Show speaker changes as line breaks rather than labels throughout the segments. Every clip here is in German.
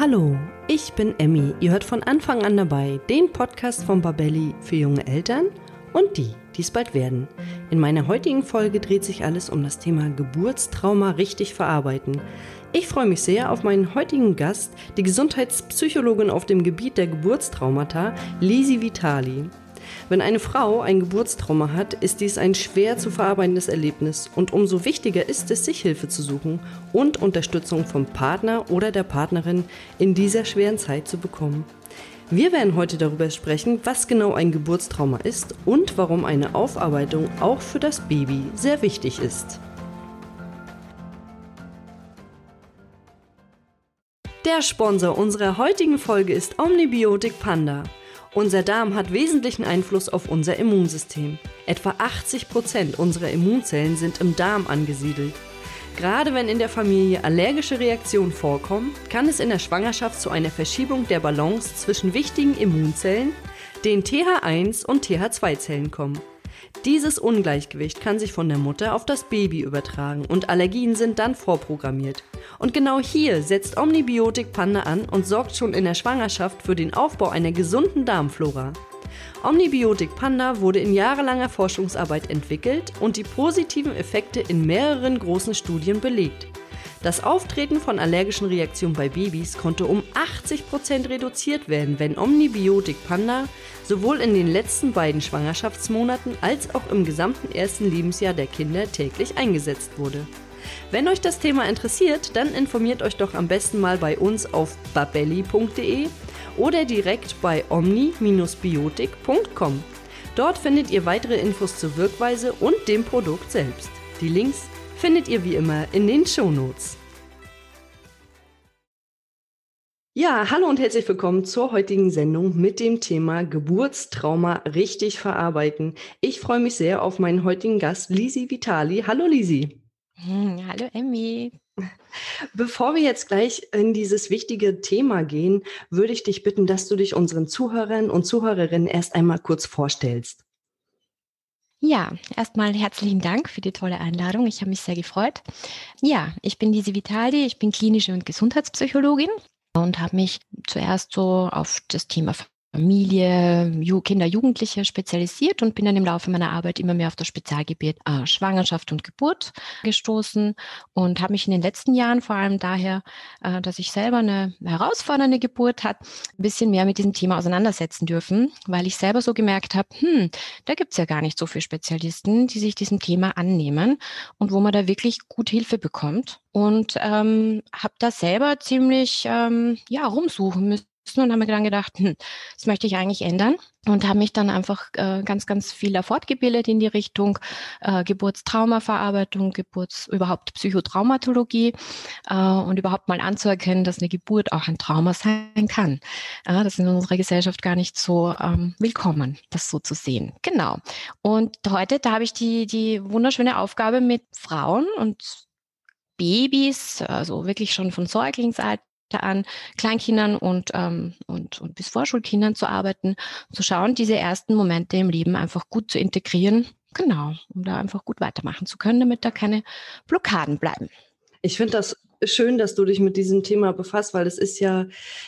Hallo, ich bin Emmy. Ihr hört von Anfang an dabei den Podcast von Babelli für junge Eltern und die, die es bald werden. In meiner heutigen Folge dreht sich alles um das Thema Geburtstrauma richtig verarbeiten. Ich freue mich sehr auf meinen heutigen Gast, die Gesundheitspsychologin auf dem Gebiet der Geburtstraumata, Lisi Vitali. Wenn eine Frau ein Geburtstrauma hat, ist dies ein schwer zu verarbeitendes Erlebnis und umso wichtiger ist es, sich Hilfe zu suchen und Unterstützung vom Partner oder der Partnerin in dieser schweren Zeit zu bekommen. Wir werden heute darüber sprechen, was genau ein Geburtstrauma ist und warum eine Aufarbeitung auch für das Baby sehr wichtig ist. Der Sponsor unserer heutigen Folge ist Omnibiotik Panda. Unser Darm hat wesentlichen Einfluss auf unser Immunsystem. Etwa 80 Prozent unserer Immunzellen sind im Darm angesiedelt. Gerade wenn in der Familie allergische Reaktionen vorkommen, kann es in der Schwangerschaft zu einer Verschiebung der Balance zwischen wichtigen Immunzellen, den TH1 und TH2-Zellen kommen. Dieses Ungleichgewicht kann sich von der Mutter auf das Baby übertragen und Allergien sind dann vorprogrammiert. Und genau hier setzt Omnibiotik Panda an und sorgt schon in der Schwangerschaft für den Aufbau einer gesunden Darmflora. Omnibiotik Panda wurde in jahrelanger Forschungsarbeit entwickelt und die positiven Effekte in mehreren großen Studien belegt. Das Auftreten von allergischen Reaktionen bei Babys konnte um 80% reduziert werden, wenn Omnibiotik Panda sowohl in den letzten beiden Schwangerschaftsmonaten als auch im gesamten ersten Lebensjahr der Kinder täglich eingesetzt wurde. Wenn euch das Thema interessiert, dann informiert euch doch am besten mal bei uns auf babelli.de oder direkt bei omni-biotik.com. Dort findet ihr weitere Infos zur Wirkweise und dem Produkt selbst. Die Links findet ihr wie immer in den Shownotes. Ja, hallo und herzlich willkommen zur heutigen Sendung mit dem Thema Geburtstrauma richtig verarbeiten. Ich freue mich sehr auf meinen heutigen Gast, Lisi Vitali. Hallo Lisi.
Hm, hallo Emmy.
Bevor wir jetzt gleich in dieses wichtige Thema gehen, würde ich dich bitten, dass du dich unseren Zuhörern und Zuhörerinnen erst einmal kurz vorstellst.
Ja, erstmal herzlichen Dank für die tolle Einladung. Ich habe mich sehr gefreut. Ja, ich bin Lisi Vitali, ich bin klinische und Gesundheitspsychologin und habe mich zuerst so auf das Thema Familie, Kinder, Jugendliche spezialisiert und bin dann im Laufe meiner Arbeit immer mehr auf das Spezialgebiet äh, Schwangerschaft und Geburt gestoßen und habe mich in den letzten Jahren vor allem daher, äh, dass ich selber eine herausfordernde Geburt hat, ein bisschen mehr mit diesem Thema auseinandersetzen dürfen, weil ich selber so gemerkt habe, hm, da gibt's ja gar nicht so viele Spezialisten, die sich diesem Thema annehmen und wo man da wirklich gut Hilfe bekommt. Und ähm, habe da selber ziemlich ähm, ja rumsuchen müssen und habe mir dann gedacht, hm, das möchte ich eigentlich ändern und habe mich dann einfach äh, ganz, ganz viel fortgebildet in die Richtung äh, Geburtstraumaverarbeitung, Geburts überhaupt Psychotraumatologie äh, und überhaupt mal anzuerkennen, dass eine Geburt auch ein Trauma sein kann. Äh, das ist in unserer Gesellschaft gar nicht so ähm, willkommen, das so zu sehen. Genau. Und heute, da habe ich die, die wunderschöne Aufgabe mit Frauen und Babys, also wirklich schon von Säuglingsalter an Kleinkindern und, ähm, und, und bis Vorschulkindern zu arbeiten, zu schauen, diese ersten Momente im Leben einfach gut zu integrieren. Genau, um da einfach gut weitermachen zu können, damit da keine Blockaden bleiben.
Ich finde das schön, dass du dich mit diesem Thema befasst, weil es ist ja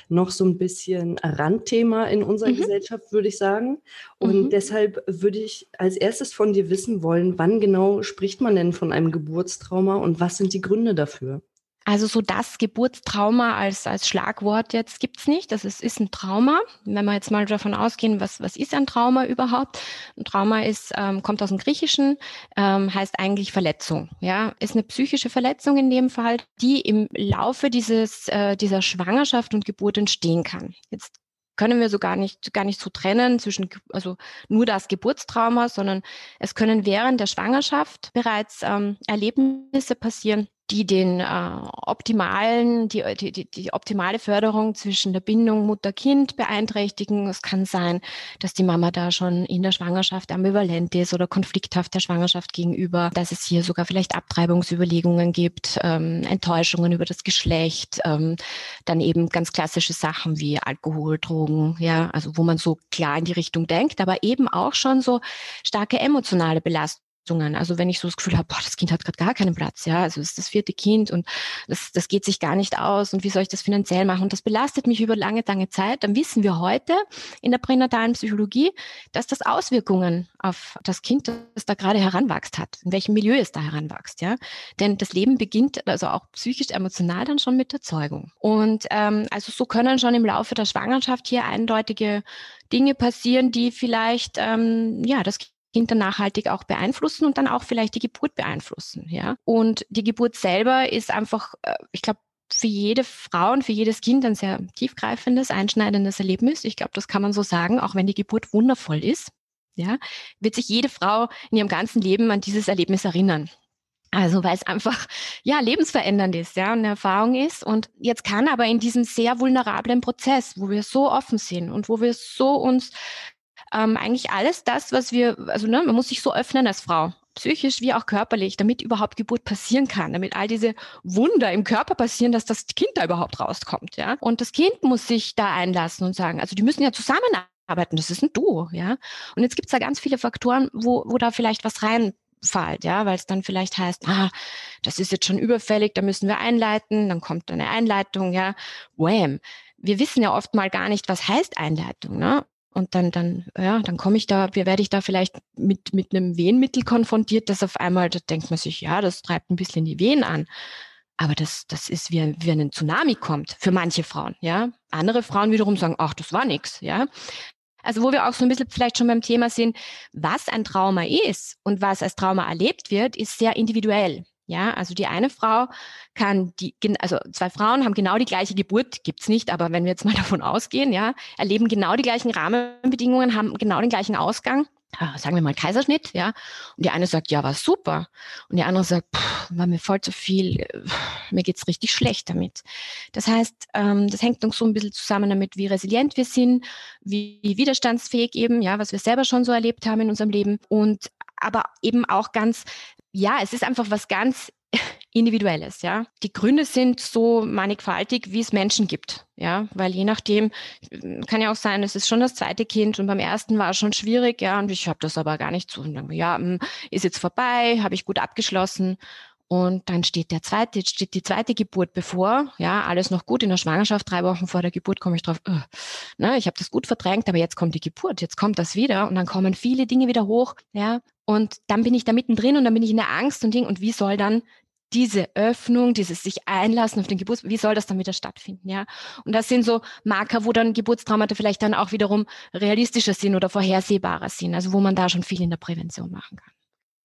noch so ein bisschen Randthema in unserer mhm. Gesellschaft, würde ich sagen. Und mhm. deshalb würde ich als erstes von dir wissen wollen, wann genau spricht man denn von einem Geburtstrauma und was sind die Gründe dafür?
Also so das Geburtstrauma als, als Schlagwort jetzt gibt's nicht. Das ist, ist ein Trauma. Wenn wir jetzt mal davon ausgehen, was, was ist ein Trauma überhaupt? Ein Trauma ist, ähm, kommt aus dem Griechischen, ähm, heißt eigentlich Verletzung. Ja, ist eine psychische Verletzung in dem Fall, die im Laufe dieses, äh, dieser Schwangerschaft und Geburt entstehen kann. Jetzt können wir so gar nicht, gar nicht so trennen zwischen, also nur das Geburtstrauma, sondern es können während der Schwangerschaft bereits ähm, Erlebnisse passieren, die den äh, optimalen, die, die, die optimale Förderung zwischen der Bindung Mutter-Kind beeinträchtigen. Es kann sein, dass die Mama da schon in der Schwangerschaft ambivalent ist oder konflikthaft der Schwangerschaft gegenüber, dass es hier sogar vielleicht Abtreibungsüberlegungen gibt, ähm, Enttäuschungen über das Geschlecht, ähm, dann eben ganz klassische Sachen wie Alkohol, Drogen, ja, also wo man so klar in die Richtung denkt, aber eben auch schon so starke emotionale Belastungen Also wenn ich so das Gefühl habe, boah, das Kind hat gerade gar keinen Platz, ja, also es ist das vierte Kind und das, das geht sich gar nicht aus und wie soll ich das finanziell machen? Und das belastet mich über lange, lange Zeit. Dann wissen wir heute in der pränatalen Psychologie, dass das Auswirkungen auf das Kind, das da gerade heranwachst hat, in welchem Milieu es da heranwachst, ja. Denn das Leben beginnt also auch psychisch, emotional dann schon mit der Zeugung. Und ähm, also so können schon im Laufe der Schwangerschaft hier eindeutige Dinge passieren, die vielleicht ähm, ja das Kind dann nachhaltig auch beeinflussen und dann auch vielleicht die Geburt beeinflussen. Ja? Und die Geburt selber ist einfach, äh, ich glaube, für jede Frau und für jedes Kind ein sehr tiefgreifendes, einschneidendes Erlebnis. Ich glaube, das kann man so sagen, auch wenn die Geburt wundervoll ist. Ja, wird sich jede Frau in ihrem ganzen Leben an dieses Erlebnis erinnern. Also weil es einfach ja lebensverändernd ist, ja, eine Erfahrung ist. Und jetzt kann aber in diesem sehr vulnerablen Prozess, wo wir so offen sind und wo wir so uns ähm, eigentlich alles das, was wir, also ne, man muss sich so öffnen als Frau, psychisch wie auch körperlich, damit überhaupt Geburt passieren kann, damit all diese Wunder im Körper passieren, dass das Kind da überhaupt rauskommt, ja. Und das Kind muss sich da einlassen und sagen, also die müssen ja zusammenarbeiten, das ist ein Duo, ja. Und jetzt gibt es da ganz viele Faktoren, wo, wo da vielleicht was rein fällt, ja, weil es dann vielleicht heißt, ah, das ist jetzt schon überfällig, da müssen wir einleiten, dann kommt eine Einleitung, ja, wham. Wir wissen ja oft mal gar nicht, was heißt Einleitung, ne? Und dann, dann, ja, dann komme ich da, werde ich da vielleicht mit, mit einem Wehenmittel konfrontiert, das auf einmal, da denkt man sich, ja, das treibt ein bisschen die Wehen an. Aber das, das ist wie, wie ein Tsunami kommt für manche Frauen, ja. Andere Frauen wiederum sagen, ach, das war nix, ja. Also wo wir auch so ein bisschen vielleicht schon beim Thema sind, was ein Trauma ist und was als Trauma erlebt wird, ist sehr individuell. Ja, also die eine Frau kann die, also zwei Frauen haben genau die gleiche Geburt, gibt's nicht, aber wenn wir jetzt mal davon ausgehen, ja, erleben genau die gleichen Rahmenbedingungen, haben genau den gleichen Ausgang, sagen wir mal Kaiserschnitt, ja, und die eine sagt, ja, war super, und die andere sagt, pff, war mir voll zu viel, mir geht's richtig schlecht damit. Das heißt, ähm, das hängt noch so ein bisschen zusammen damit, wie resilient wir sind, wie widerstandsfähig eben, ja, was wir selber schon so erlebt haben in unserem Leben und aber eben auch ganz ja, es ist einfach was ganz Individuelles, ja. Die Gründe sind so mannigfaltig, wie es Menschen gibt, ja, weil je nachdem kann ja auch sein, es ist schon das zweite Kind und beim ersten war es schon schwierig, ja, und ich habe das aber gar nicht so. Ja, hm, ist jetzt vorbei, habe ich gut abgeschlossen und dann steht der zweite, steht die zweite Geburt bevor. Ja, alles noch gut in der Schwangerschaft. Drei Wochen vor der Geburt komme ich drauf. Uh, ne, ich habe das gut verdrängt, aber jetzt kommt die Geburt. Jetzt kommt das wieder und dann kommen viele Dinge wieder hoch. Ja, und dann bin ich da mittendrin und dann bin ich in der Angst und Ding. Und wie soll dann diese Öffnung, dieses sich einlassen auf den Geburts, wie soll das dann wieder stattfinden, ja? Und das sind so Marker, wo dann Geburtstraumata vielleicht dann auch wiederum realistischer sind oder vorhersehbarer sind, also wo man da schon viel in der Prävention machen kann.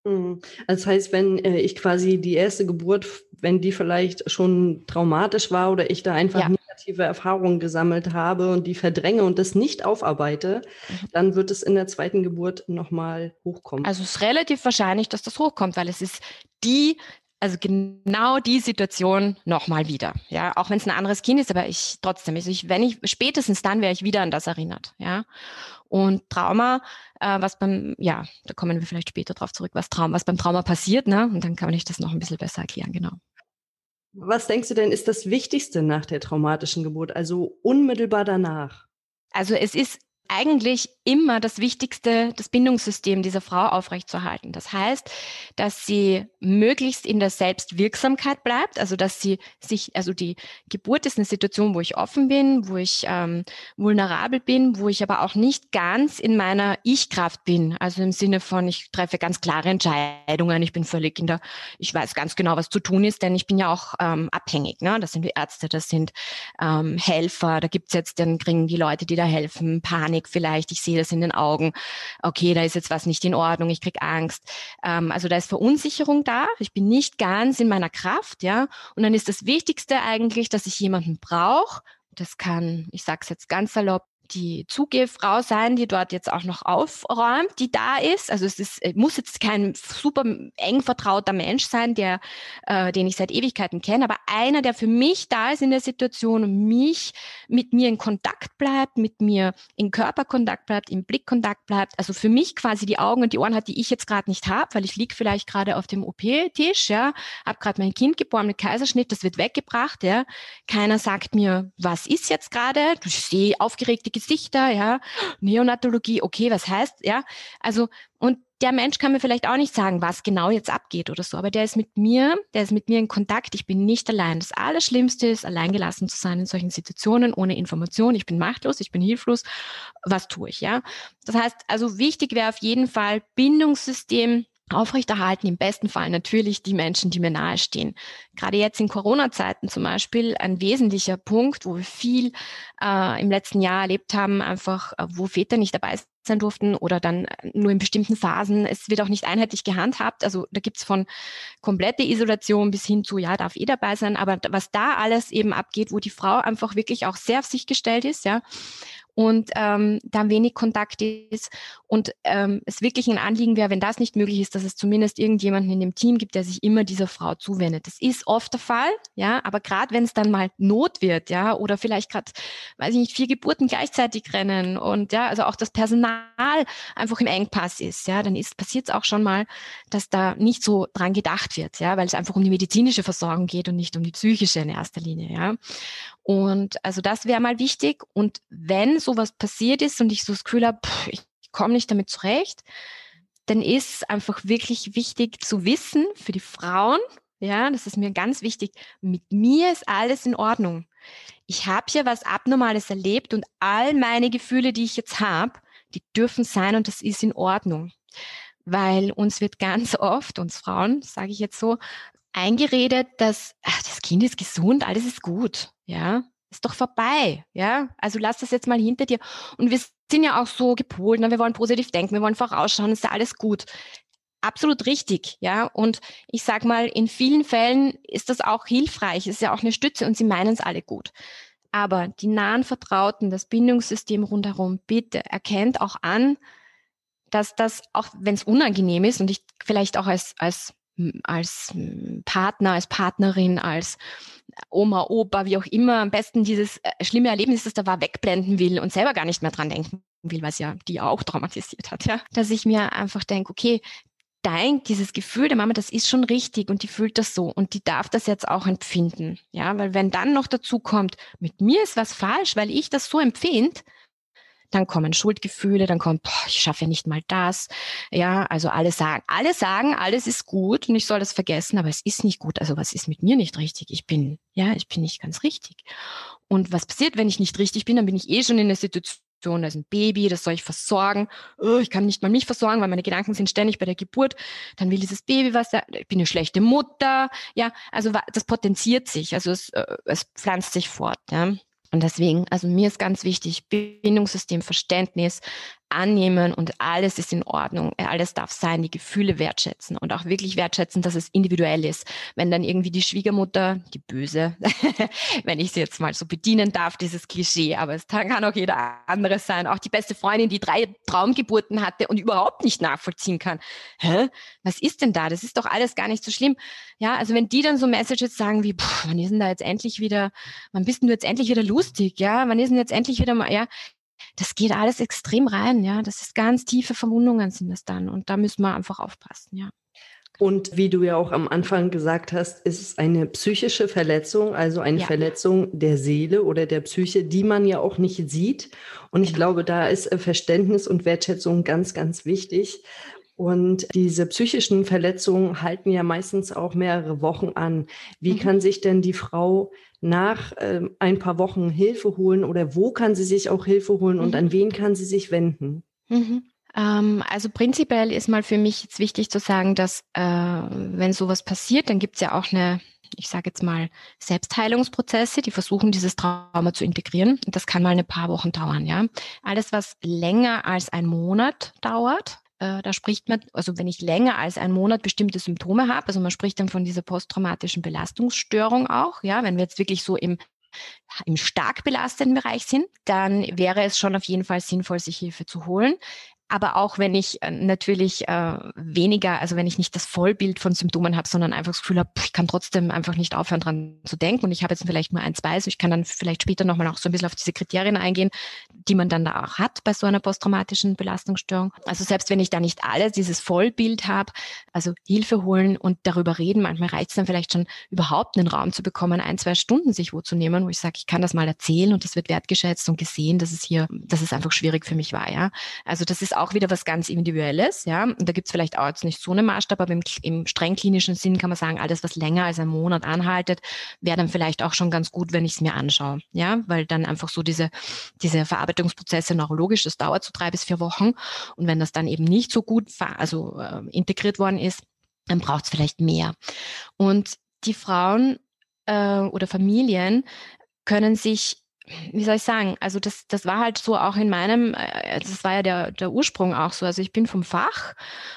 Mhm. Das heißt, wenn äh, ich quasi die erste Geburt, wenn die vielleicht schon traumatisch war oder ich da einfach ja. negative Erfahrungen gesammelt habe und die verdränge und das nicht aufarbeite, mhm. dann wird es in der zweiten Geburt nochmal hochkommen.
Also es ist relativ wahrscheinlich, dass das hochkommt, weil es ist die also genau die Situation nochmal wieder. Ja, auch wenn es ein anderes Kind ist, aber ich trotzdem, also ich, wenn ich spätestens dann wäre ich wieder an das erinnert. Ja, und Trauma, äh, was beim, ja, da kommen wir vielleicht später drauf zurück, was Trauma, was beim Trauma passiert, ne? Und dann kann ich das noch ein bisschen besser erklären, genau.
Was denkst du denn, ist das Wichtigste nach der traumatischen Geburt, also unmittelbar danach?
Also es ist eigentlich immer das Wichtigste, das Bindungssystem dieser Frau aufrechtzuerhalten. Das heißt, dass sie möglichst in der Selbstwirksamkeit bleibt, also dass sie sich, also die Geburt ist eine Situation, wo ich offen bin, wo ich ähm, vulnerabel bin, wo ich aber auch nicht ganz in meiner Ich-Kraft bin. Also im Sinne von, ich treffe ganz klare Entscheidungen, ich bin völlig in der, ich weiß ganz genau, was zu tun ist, denn ich bin ja auch ähm, abhängig. Ne? Das sind die Ärzte, das sind ähm, Helfer, da gibt's jetzt, dann kriegen die Leute, die da helfen, Panik vielleicht, ich sehe das in den Augen, okay, da ist jetzt was nicht in Ordnung, ich krieg Angst. Ähm, also da ist Verunsicherung da, ich bin nicht ganz in meiner Kraft, ja. Und dann ist das Wichtigste eigentlich, dass ich jemanden brauche. Das kann, ich sage es jetzt ganz salopp, die Zugehfrau sein, die dort jetzt auch noch aufräumt, die da ist. Also es ist, muss jetzt kein super eng vertrauter Mensch sein, der, äh, den ich seit Ewigkeiten kenne, aber einer, der für mich da ist in der Situation und mich mit mir in Kontakt bleibt, mit mir in Körperkontakt bleibt, im Blickkontakt bleibt. Also für mich quasi die Augen und die Ohren hat, die ich jetzt gerade nicht habe, weil ich liege vielleicht gerade auf dem OP-Tisch, ja, habe gerade mein Kind geboren mit Kaiserschnitt, das wird weggebracht, ja. Keiner sagt mir, was ist jetzt gerade? Ich sehe aufgeregte Gesichter, ja, Neonatologie, okay, was heißt, ja, also und der Mensch kann mir vielleicht auch nicht sagen, was genau jetzt abgeht oder so, aber der ist mit mir, der ist mit mir in Kontakt. Ich bin nicht allein. Das Allerschlimmste ist, alleingelassen zu sein in solchen Situationen ohne Information. Ich bin machtlos, ich bin hilflos. Was tue ich, ja? Das heißt, also wichtig wäre auf jeden Fall Bindungssystem, aufrechterhalten, im besten Fall natürlich die Menschen, die mir nahestehen. Gerade jetzt in Corona-Zeiten zum Beispiel ein wesentlicher Punkt, wo wir viel äh, im letzten Jahr erlebt haben, einfach äh, wo Väter nicht dabei sein durften oder dann nur in bestimmten Phasen. Es wird auch nicht einheitlich gehandhabt. Also da gibt's von komplette Isolation bis hin zu, ja, darf eh dabei sein. Aber was da alles eben abgeht, wo die Frau einfach wirklich auch sehr auf sich gestellt ist, ja, und ähm, da wenig Kontakt ist und ähm, es wirklich ein Anliegen wäre, wenn das nicht möglich ist, dass es zumindest irgendjemanden in dem Team gibt, der sich immer dieser Frau zuwendet. Das ist oft der Fall, ja, aber gerade wenn es dann mal Not wird, ja, oder vielleicht gerade, weiß ich nicht, vier Geburten gleichzeitig rennen und ja, also auch das Personal einfach im Engpass ist, ja, dann ist passiert es auch schon mal, dass da nicht so dran gedacht wird, ja, weil es einfach um die medizinische Versorgung geht und nicht um die psychische in erster Linie, ja. Und also das wäre mal wichtig. Und wenn sowas passiert ist und ich so das Gefühl habe, ich komme nicht damit zurecht, dann ist einfach wirklich wichtig zu wissen für die Frauen, ja, das ist mir ganz wichtig, mit mir ist alles in Ordnung. Ich habe hier was Abnormales erlebt und all meine Gefühle, die ich jetzt habe, die dürfen sein und das ist in Ordnung. Weil uns wird ganz oft, uns Frauen, sage ich jetzt so, eingeredet, dass ach, das Kind ist gesund, alles ist gut, ja, ist doch vorbei, ja. Also lass das jetzt mal hinter dir. Und wir sind ja auch so gepolt, ne? wir wollen positiv denken, wir wollen vorausschauen, ist ja alles gut. Absolut richtig, ja. Und ich sag mal, in vielen Fällen ist das auch hilfreich, ist ja auch eine Stütze und sie meinen es alle gut. Aber die nahen Vertrauten, das Bindungssystem rundherum, bitte erkennt auch an, dass das, auch wenn es unangenehm ist und ich vielleicht auch als, als als Partner, als Partnerin, als Oma, Opa, wie auch immer, am besten dieses äh, schlimme Erlebnis, das da war, wegblenden will und selber gar nicht mehr dran denken will, was ja die auch traumatisiert hat, ja. Dass ich mir einfach denke, okay, dein, dieses Gefühl der Mama, das ist schon richtig und die fühlt das so und die darf das jetzt auch empfinden, ja, weil wenn dann noch dazu kommt, mit mir ist was falsch, weil ich das so empfinde, dann kommen Schuldgefühle, dann kommt, boah, ich schaffe ja nicht mal das. Ja, also alle sagen, alle sagen, alles ist gut und ich soll das vergessen, aber es ist nicht gut. Also was ist mit mir nicht richtig? Ich bin, ja, ich bin nicht ganz richtig. Und was passiert, wenn ich nicht richtig bin? Dann bin ich eh schon in der Situation, da ist ein Baby, das soll ich versorgen. Oh, ich kann nicht mal mich versorgen, weil meine Gedanken sind ständig bei der Geburt. Dann will dieses Baby was, ich bin eine schlechte Mutter. Ja, also das potenziert sich, also es, äh, es pflanzt sich fort. Ja. Und deswegen, also mir ist ganz wichtig, Bindungssystem, Verständnis, annehmen und alles ist in Ordnung. Alles darf sein, die Gefühle wertschätzen und auch wirklich wertschätzen, dass es individuell ist. Wenn dann irgendwie die Schwiegermutter, die Böse, wenn ich sie jetzt mal so bedienen darf, dieses Klischee, aber es kann auch jeder andere sein, auch die beste Freundin, die drei Traumgeburten hatte und überhaupt nicht nachvollziehen kann. Hä? Was ist denn da? Das ist doch alles gar nicht so schlimm. Ja, also wenn die dann so Messages sagen wie, wann ist denn da jetzt endlich wieder, wann bist denn du jetzt endlich wieder lustig? Ja, wann ist denn jetzt endlich wieder mal, ja, das geht alles extrem rein, ja. Das ist ganz tiefe Verwundungen sind das dann. Und da müssen wir einfach aufpassen, ja.
Und wie du ja auch am Anfang gesagt hast, ist es eine psychische Verletzung, also eine ja. Verletzung der Seele oder der Psyche, die man ja auch nicht sieht. Und ich glaube, da ist äh, Verständnis und Wertschätzung ganz, ganz wichtig. Und diese psychischen Verletzungen halten ja meistens auch mehrere Wochen an. Wie mhm. kann sich denn die Frau nach äh, ein paar Wochen Hilfe holen oder wo kann sie sich auch Hilfe holen und mhm. an wen kann sie sich wenden?
Mhm. Ähm, also prinzipiell ist mal für mich jetzt wichtig zu sagen, dass äh, wenn sowas passiert, dann gibt es ja auch eine ich sage jetzt mal, Selbstheilungsprozesse, die versuchen, dieses Trauma zu integrieren. Und das kann mal ein paar Wochen dauern, ja. Alles, was länger als ein Monat dauert, äh, da spricht man, also wenn ich länger als einen Monat bestimmte Symptome habe, also man spricht dann von dieser posttraumatischen Belastungsstörung auch, ja, wenn wir jetzt wirklich so im im stark belasteten Bereich sind, dann wäre es schon auf jeden Fall sinnvoll, sich Hilfe zu holen aber auch wenn ich äh, natürlich äh, weniger, also wenn ich nicht das Vollbild von Symptomen habe, sondern einfach das Gefühl habe, ich kann trotzdem einfach nicht aufhören dran zu denken und ich habe jetzt vielleicht nur ein, zwei, also ich kann dann vielleicht später nochmal auch so ein bisschen auf diese Kriterien eingehen, die man dann da auch hat bei so einer posttraumatischen Belastungsstörung. Also selbst wenn ich da nicht alles, dieses Vollbild habe, also Hilfe holen und darüber reden, manchmal reicht es dann vielleicht schon überhaupt einen Raum zu bekommen, ein, zwei Stunden sich wo zu nehmen, wo ich sage, ich kann das mal erzählen und das wird wertgeschätzt und gesehen, dass es hier, dass es einfach schwierig für mich war, ja. Also das ist auch wieder was ganz Individuelles, ja. Und da gibt es vielleicht auch jetzt nicht so einen Maßstab, aber im, im streng klinischen Sinn kann man sagen, alles, was länger als einen Monat anhaltet, wäre dann vielleicht auch schon ganz gut, wenn ich es mir anschaue, ja, weil dann einfach so diese, diese Verarbeitungsprozesse neurologisch, das dauert so drei bis vier Wochen und wenn das dann eben nicht so gut, also äh, integriert worden ist, dann braucht es vielleicht mehr. Und die Frauen äh, oder Familien können sich wie soll ich sagen, also das, das war halt so auch in meinem, äh, das war ja der, der Ursprung auch so. Also ich bin vom Fach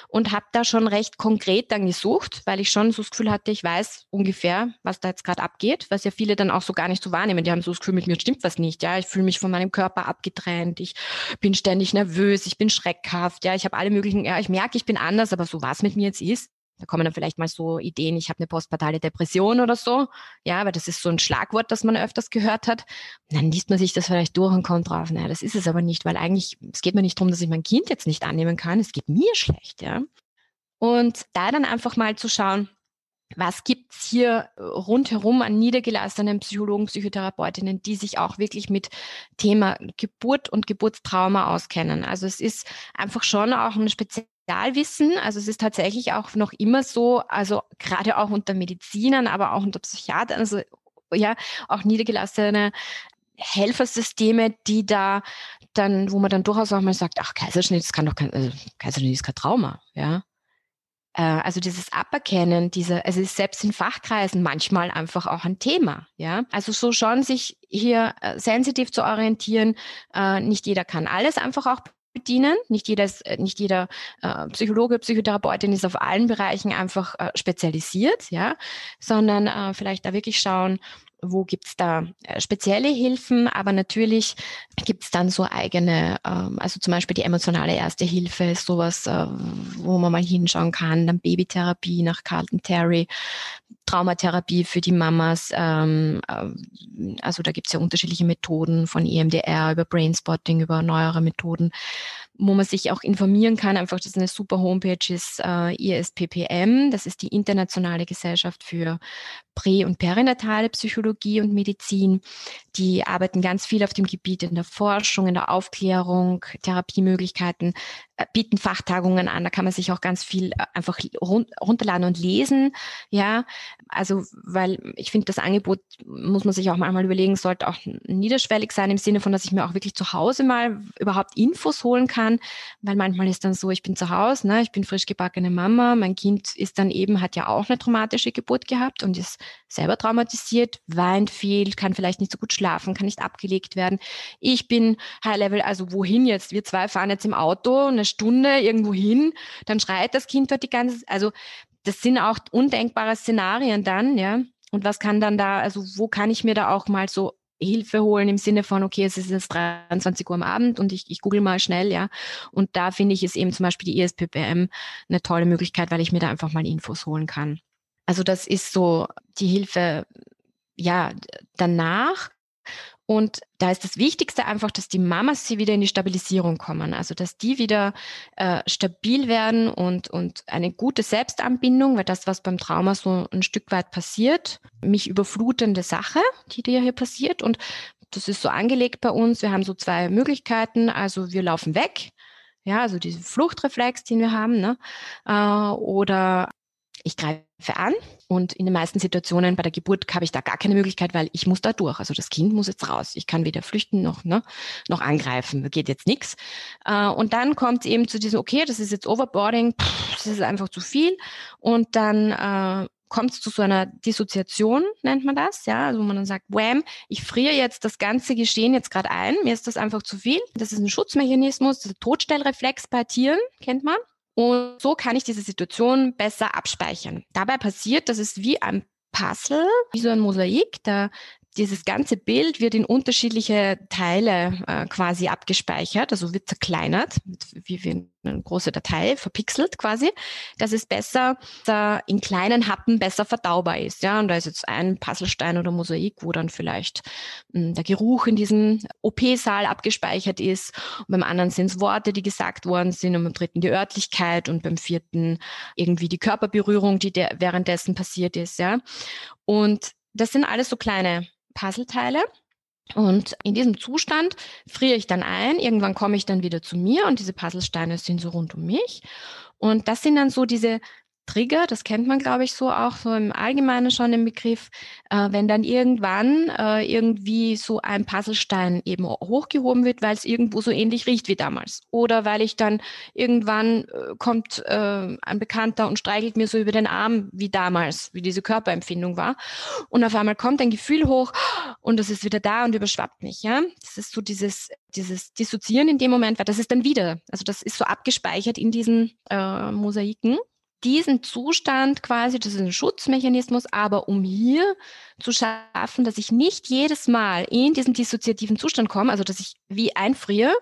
und habe da schon recht konkret dann gesucht, weil ich schon so das Gefühl hatte, ich weiß ungefähr, was da jetzt gerade abgeht, was ja viele dann auch so gar nicht so wahrnehmen. Die haben so das Gefühl, mit mir stimmt was nicht. Ja, ich fühle mich von meinem Körper abgetrennt, ich bin ständig nervös, ich bin schreckhaft, ja, ich habe alle möglichen, ja, ich merke, ich bin anders, aber so was mit mir jetzt ist, da kommen dann vielleicht mal so Ideen, ich habe eine postpartale Depression oder so. Ja, weil das ist so ein Schlagwort, das man öfters gehört hat. Und dann liest man sich das vielleicht durch und kommt drauf, naja, das ist es aber nicht, weil eigentlich, es geht mir nicht darum, dass ich mein Kind jetzt nicht annehmen kann, es geht mir schlecht, ja. Und da dann einfach mal zu schauen, was gibt's hier rundherum an niedergelassenen Psychologen, Psychotherapeutinnen, die sich auch wirklich mit Thema Geburt und Geburtstrauma auskennen. Also es ist einfach schon auch eine spezielle Spezialwissen. Also es ist tatsächlich auch noch immer so, also gerade auch unter Medizinern, aber auch unter Psychiatern, also ja, auch niedergelassene Helfersysteme, die da dann, wo man dann durchaus auch mal sagt, ach, Kaiserschnitt, das kann doch kein, also Kaiserschnitt ist kein Trauma, ja. Äh, also dieses Aberkennen, diese, also ist selbst in Fachkreisen manchmal einfach auch ein Thema, ja. Also so schon sich hier äh, sensitiv zu orientieren. Äh, nicht jeder kann alles einfach auch bedienen. Nicht, jedes, äh, nicht jeder äh, Psychologe, Psychotherapeutin ist auf allen Bereichen einfach äh, spezialisiert, ja, sondern äh, vielleicht da wirklich schauen, wo gibt's da äh, spezielle Hilfen, aber natürlich gibt's dann so eigene, ähm, also zum Beispiel die emotionale Erste Hilfe ist sowas, äh, wo man mal hinschauen kann, dann Babytherapie nach Carlton Terry, Traumatherapie für die Mamas, ähm, äh, also da gibt's ja unterschiedliche Methoden von EMDR über Brainspotting, über neuere Methoden wo man sich auch informieren kann. Einfach, das ist eine super Homepage ist äh, ISPPM, das ist die Internationale Gesellschaft für Prä- und Perinatale Psychologie und Medizin. Die arbeiten ganz viel auf dem Gebiet in der Forschung, in der Aufklärung, Therapiemöglichkeiten, äh, bieten Fachtagungen an. Da kann man sich auch ganz viel äh, einfach runterladen und lesen. Ja, also, weil ich finde, das Angebot muss man sich auch manchmal überlegen, sollte auch niederschwellig sein im Sinne von, dass ich mir auch wirklich zu Hause mal überhaupt Infos holen kann, weil manchmal ist dann so, ich bin zu Hause, ne, ich bin frisch gebackene Mama, mein Kind ist dann eben, hat ja auch eine traumatische Geburt gehabt und ist selber traumatisiert, weint viel, kann vielleicht nicht so gut schlafen, kann nicht abgelegt werden. Ich bin High Level, also wohin jetzt? Wir zwei fahren jetzt im Auto eine Stunde irgendwo hin, dann schreit das Kind dort die ganze, also das sind auch undenkbare Szenarien dann, ja. Und was kann dann da, also wo kann ich mir da auch mal so Hilfe holen im Sinne von, okay, es ist jetzt 23 Uhr am Abend und ich, ich google mal schnell, ja. Und da finde ich es eben zum Beispiel die ESPPM eine tolle Möglichkeit, weil ich mir da einfach mal Infos holen kann. Also das ist so die Hilfe, ja, danach. Und da ist das Wichtigste einfach, dass die Mamas sie wieder in die Stabilisierung kommen. Also dass die wieder äh, stabil werden und, und eine gute Selbstanbindung, weil das, was beim Trauma so ein Stück weit passiert, mich überflutende Sache, die dir hier passiert. Und das ist so angelegt bei uns. Wir haben so zwei Möglichkeiten. Also wir laufen weg. Ja, also diesen Fluchtreflex, den wir haben, ne? Äh, oder ich greife an und in den meisten Situationen bei der Geburt habe ich da gar keine Möglichkeit, weil ich muss da durch. Also das Kind muss jetzt raus. Ich kann weder flüchten noch, ne, noch angreifen. Geht jetzt nichts. Äh, und dann kommt es eben zu diesem, okay, das ist jetzt Overboarding, das ist einfach zu viel. Und dann äh, kommt es zu so einer Dissoziation, nennt man das, ja, also wo man dann sagt, wham, ich friere jetzt das ganze Geschehen jetzt gerade ein, mir ist das einfach zu viel. Das ist ein Schutzmechanismus, der Todstellreflex bei Tieren, kennt man. Und so kann ich diese Situation besser abspeichern. Dabei passiert, das ist wie ein Puzzle, wie so ein Mosaik. Da dieses ganze Bild wird in unterschiedliche Teile äh, quasi abgespeichert, also wird zerkleinert, wie, wie eine große Datei, verpixelt quasi, dass es besser da in kleinen Happen besser verdaubar ist. Ja, und da ist jetzt ein Puzzlestein oder Mosaik, wo dann vielleicht mh, hm, der Geruch in diesem OP-Saal abgespeichert ist. Und beim anderen sind es Worte, die gesagt worden sind, und beim dritten die Örtlichkeit und beim vierten irgendwie die Körperberührung, die währenddessen passiert ist. Ja, und das sind alles so kleine Puzzleteile. Und in diesem Zustand friere ich dann ein. Irgendwann komme ich dann wieder zu mir und diese Puzzlesteine sind so rund um mich. Und das sind dann so diese Trigger, das kennt man, glaube ich, so auch so im Allgemeinen schon im Begriff, äh, wenn dann irgendwann äh, irgendwie so ein Puzzlestein eben hochgehoben wird, weil es irgendwo so ähnlich riecht wie damals. Oder weil ich dann irgendwann äh, kommt äh, ein Bekannter und streichelt mir so über den Arm wie damals, wie diese Körperempfindung war. Und auf einmal kommt ein Gefühl hoch und das ist wieder da und überschwappt mich. Ja, das ist so dieses dieses Dissoziieren in dem Moment, weil das ist dann wieder, also das ist so abgespeichert in diesen äh, Mosaiken diesen Zustand quasi, das ist ein Schutzmechanismus, aber um hier zu schaffen, dass ich nicht jedes Mal in diesen dissoziativen Zustand komme, also dass ich wie einfriere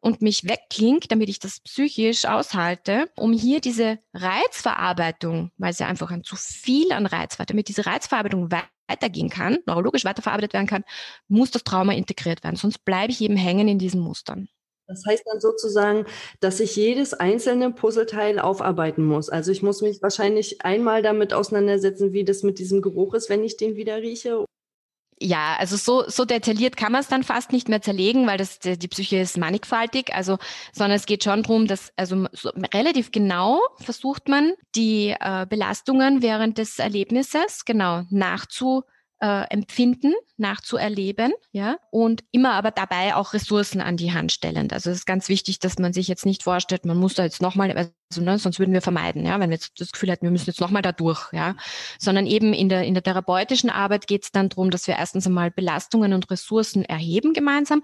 und mich wegklinge, damit ich das psychisch aushalte, um hier diese Reizverarbeitung, weil es ja einfach ein zu viel an Reiz war, damit diese Reizverarbeitung weitergehen kann, neurologisch weiterverarbeitet werden kann, muss das Trauma integriert werden, sonst bleibe ich eben hängen in diesen Mustern.
Das heißt dann sozusagen, dass ich jedes einzelne Puzzleteil aufarbeiten muss. Also ich muss mich wahrscheinlich einmal damit auseinandersetzen, wie das mit diesem Geruch ist, wenn ich den wieder rieche.
Ja, also so, so detailliert kann man es dann fast nicht mehr zerlegen, weil das, die Psyche ist mannigfaltig, also, sondern es geht schon darum, dass, also so relativ genau versucht man, die äh, Belastungen während des Erlebnisses genau nachzu, äh, empfinden, nachzuerleben, ja, und immer aber dabei auch Ressourcen an die Hand stellend. Also es ist ganz wichtig, dass man sich jetzt nicht vorstellt, man muss da jetzt nochmal, also ne, sonst würden wir vermeiden, ja, wenn wir jetzt das Gefühl hätten, wir müssen jetzt nochmal da durch, ja, sondern eben in der, in der therapeutischen Arbeit geht es dann darum, dass wir erstens einmal Belastungen und Ressourcen erheben gemeinsam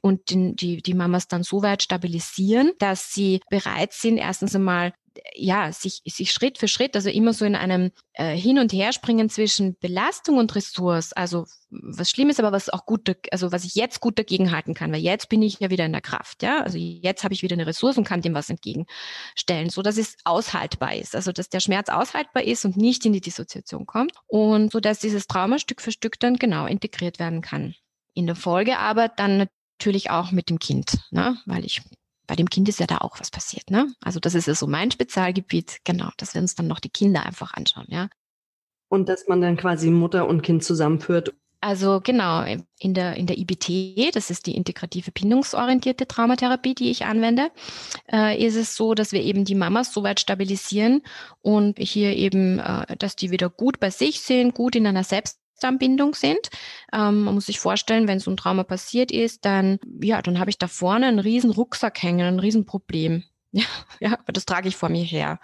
und den, die, die Mamas dann so weit stabilisieren, dass sie bereit sind, erstens einmal ja, sich, sich Schritt für Schritt, also immer so in einem äh, Hin- und Herspringen zwischen Belastung und Ressource, also was schlimm ist, aber was auch gut, also was ich jetzt gut dagegen halten kann, weil jetzt bin ich ja wieder in der Kraft, ja, also jetzt habe ich wieder eine Ressource und kann dem was entgegenstellen, so dass es aushaltbar ist, also dass der Schmerz aushaltbar ist und nicht in die Dissoziation kommt und so dass dieses Trauma Stück für Stück dann genau integriert werden kann. In der Folge aber dann natürlich auch mit dem Kind, ne? weil ich bei dem Kind ist ja da auch was passiert, ne? Also das ist ja so mein Spezialgebiet, genau, dass wir uns dann noch die Kinder einfach anschauen, ja.
Und dass man dann quasi Mutter und Kind zusammenführt.
Also genau, in der, in der IBT, das ist die integrative bindungsorientierte Traumatherapie, die ich anwende, äh, ist es so, dass wir eben die Mamas so weit stabilisieren und hier eben, äh, dass die wieder gut bei sich sind, gut in einer Selbst Anbindung sind. Ähm, man muss sich vorstellen, wenn so ein Trauma passiert ist, dann, ja, dann habe ich da vorne einen riesen Rucksack hängen, ein riesen Problem. Ja, ja, das trage ich vor mir her.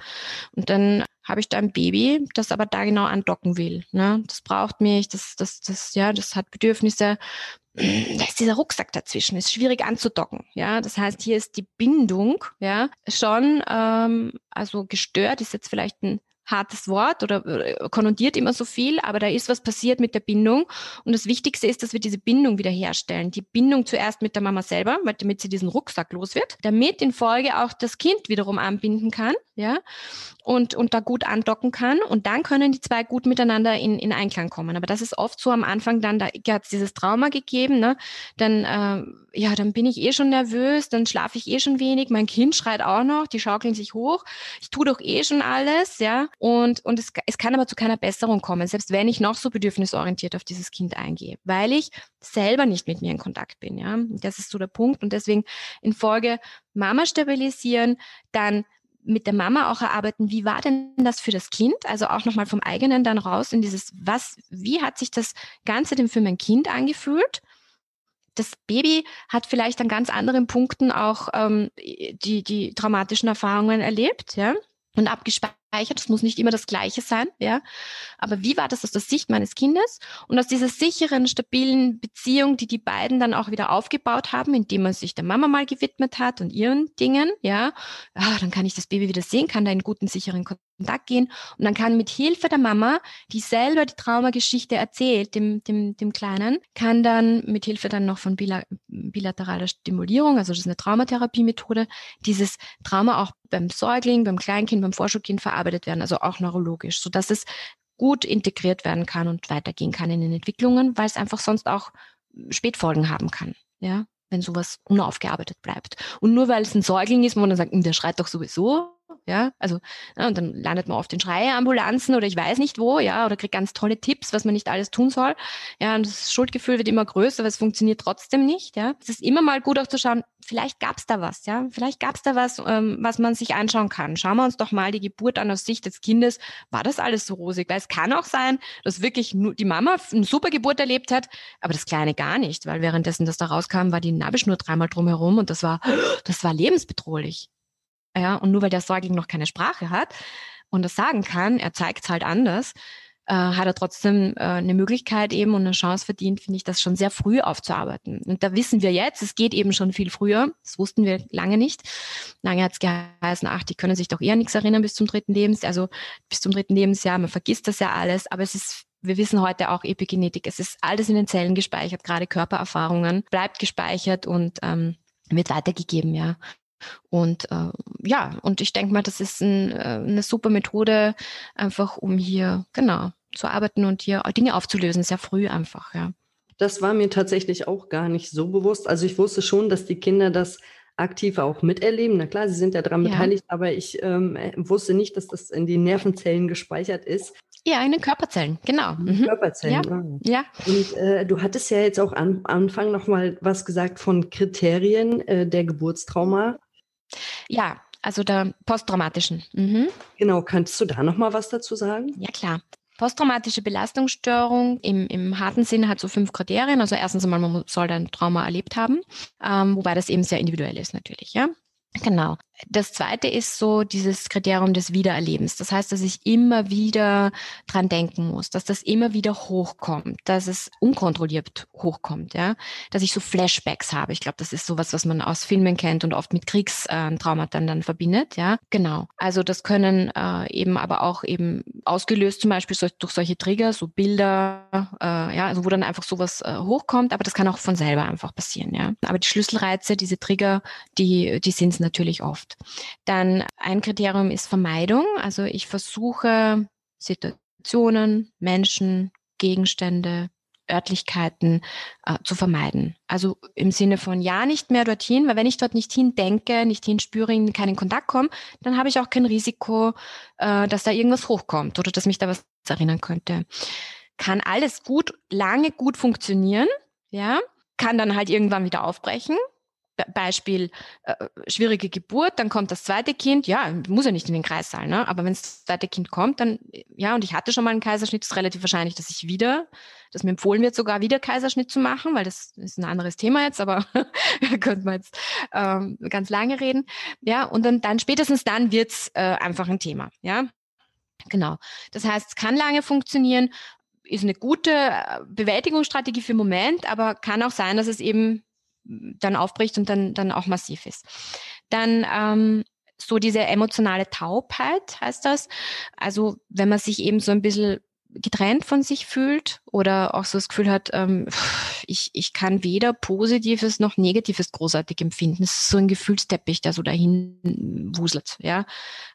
Und dann habe ich da ein Baby, das aber da genau andocken will. Ne? Das braucht mich, das, das, das, ja, das hat Bedürfnisse. Da ist dieser Rucksack dazwischen, ist schwierig anzudocken. Ja, das heißt, hier ist die Bindung, ja, schon, ähm, also gestört ist jetzt vielleicht ein hartes Wort oder konnotiert immer so viel, aber da ist was passiert mit der Bindung. Und das Wichtigste ist, dass wir diese Bindung wiederherstellen. Die Bindung zuerst mit der Mama selber, damit sie diesen Rucksack los wird, damit in Folge auch das Kind wiederum anbinden kann, ja, und, und da gut andocken kann. Und dann können die zwei gut miteinander in, in Einklang kommen. Aber das ist oft so am Anfang dann, da hat es dieses Trauma gegeben, ne? Dann, äh, ja, dann bin ich eh schon nervös, dann schlafe ich eh schon wenig, mein Kind schreit auch noch, die schaukeln sich hoch, ich tue doch eh schon alles, ja. Und, und es, es kann aber zu keiner Besserung kommen, selbst wenn ich noch so bedürfnisorientiert auf dieses Kind eingehe, weil ich selber nicht mit mir in Kontakt bin. Ja? Das ist so der Punkt. Und deswegen in Folge Mama stabilisieren, dann mit der Mama auch erarbeiten, wie war denn das für das Kind? Also auch nochmal vom eigenen dann raus in dieses, was, wie hat sich das Ganze denn für mein Kind angefühlt? Das Baby hat vielleicht an ganz anderen Punkten auch ähm, die, die traumatischen Erfahrungen erlebt, ja, und abgespeichert Es muss nicht immer das Gleiche sein, ja. Aber wie war das aus der Sicht meines Kindes und aus dieser sicheren, stabilen Beziehung, die die beiden dann auch wieder aufgebaut haben, indem man sich der Mama mal gewidmet hat und ihren Dingen, ja. Ah, dann kann ich das Baby wieder sehen, kann da in guten, sicheren Kontakt gehen und dann kann mit Hilfe der Mama, die selber die Traumageschichte erzählt, dem, dem, dem Kleinen, kann dann mit Hilfe dann noch von bilateraler Stimulierung, also das ist eine Traumatherapie-Methode, dieses Trauma auch beim Säugling, beim Kleinkind, beim Vorschulkind verarbeitet werden, also auch neurologisch, so dass es gut integriert werden kann und weitergehen kann in den Entwicklungen, weil es einfach sonst auch Spätfolgen haben kann. Ja, wenn sowas unaufgearbeitet bleibt. Und nur weil es ein Säugling ist, wo man dann sagt, hm, der schreit doch sowieso, ja, also ja, und dann landet man oft in Schreiambulanzen oder ich weiß nicht wo, ja, oder kriegt ganz tolle Tipps, was man nicht alles tun soll, ja, und das Schuldgefühl wird immer größer, aber es funktioniert trotzdem nicht, ja. Es ist immer mal gut auch zu schauen, vielleicht gab es da was, ja, vielleicht gab es da was, ähm, was man sich anschauen kann. Schauen wir uns doch mal die Geburt an aus Sicht des Kindes, war das alles so rosig? Weil es kann auch sein, dass wirklich nur die Mama eine super Geburt erlebt hat, aber das Kleine gar nicht, weil währenddessen das da rauskam, war die Nabelschnur dreimal drumherum und das war, das war lebensbedrohlich. Ja, und nur weil der Säugling noch keine Sprache hat und das sagen kann, er zeigt es halt anders, äh, hat er trotzdem äh, eine Möglichkeit eben und eine Chance verdient, finde ich, das schon sehr früh aufzuarbeiten. Und da wissen wir jetzt, es geht eben schon viel früher. Das wussten wir lange nicht. Lange hat es geheißen, ach, die können sich doch eher nichts erinnern bis zum dritten Lebensjahr, also bis zum dritten Lebensjahr. Man vergisst das ja alles, aber es ist wir wissen heute auch Epigenetik. Es ist alles in den Zellen gespeichert, gerade Körpererfahrungen, bleibt gespeichert und ähm, wird weitergegeben, ja. Und äh, ja, und ich denke mal, das ist ein, äh, eine super Methode, einfach um hier genau zu arbeiten und hier Dinge aufzulösen, sehr früh einfach, ja.
Das war mir tatsächlich auch gar nicht so bewusst. Also ich wusste schon, dass die Kinder das aktiv auch miterleben. Na klar, sie sind ja daran ja. beteiligt, aber ich ähm, wusste nicht, dass das in die Nervenzellen gespeichert ist.
Ja, in den Körperzellen, genau.
Mhm. Körperzellen. Ja. Ah. ja. Und äh, du hattest ja jetzt auch am Anfang noch mal was gesagt von Kriterien äh, der Geburtstrauma.
Ja, also der posttraumatischen. Mhm.
Genau, kannst du da noch mal was dazu sagen?
Ja, klar. Posttraumatische Belastungsstörung im, im harten Sinne hat so fünf Kriterien. Also erstens einmal, man soll ein Trauma erlebt haben, ähm, wobei das eben sehr individuell ist natürlich. Ja? Genau. Das zweite ist so dieses Kriterium des Wiedererlebens. Das heißt, dass ich immer wieder dran denken muss, dass das immer wieder hochkommt, dass es unkontrolliert hochkommt, ja, dass ich so Flashbacks habe. Ich glaube, das ist sowas, was man aus Filmen kennt und oft mit Kriegstraumata dann verbindet, ja. Genau. Also das können äh, eben aber auch eben ausgelöst zum Beispiel durch solche Trigger, so Bilder, äh, ja, also wo dann einfach sowas äh, hochkommt, aber das kann auch von selber einfach passieren, ja. Aber die Schlüsselreize, diese Trigger, die, die sind es natürlich oft oft. Dann ein Kriterium ist Vermeidung. Also ich versuche Situationen, Menschen, Gegenstände, Örtlichkeiten äh, zu vermeiden. Also im Sinne von ja, nicht mehr dorthin, weil wenn ich dort nicht hin denke, nicht hinspüre, in keinen Kontakt komme, dann habe ich auch kein Risiko, äh, dass da irgendwas hochkommt oder dass mich da was erinnern könnte. Kann alles gut, lange gut funktionieren, ja, kann dann halt irgendwann wieder aufbrechen, Beispiel äh, schwierige Geburt, dann kommt das zweite Kind, ja, muss ja nicht in den Kreissaal, ne? aber wenn das zweite Kind kommt, dann, ja, und ich hatte schon mal einen Kaiserschnitt, ist relativ wahrscheinlich, dass ich wieder, dass mir empfohlen wird, sogar wieder Kaiserschnitt zu machen, weil das ist ein anderes Thema jetzt, aber da könnte man jetzt ähm, ganz lange reden. Ja, und dann, dann spätestens dann wird's äh, einfach ein Thema, ja. Genau. Das heißt, es kann lange funktionieren, ist eine gute äh, Bewältigungsstrategie für den Moment, aber kann auch sein, dass es eben dann aufbricht und dann, dann auch massiv ist. Dann ähm, so diese emotionale Taubheit heißt das. Also wenn man sich eben so ein bisschen getrennt von sich fühlt oder auch so das Gefühl hat, ähm, ich, ich kann weder Positives noch Negatives großartig empfinden. Es ist so ein Gefühlsteppich, der so dahin wuselt. Ja,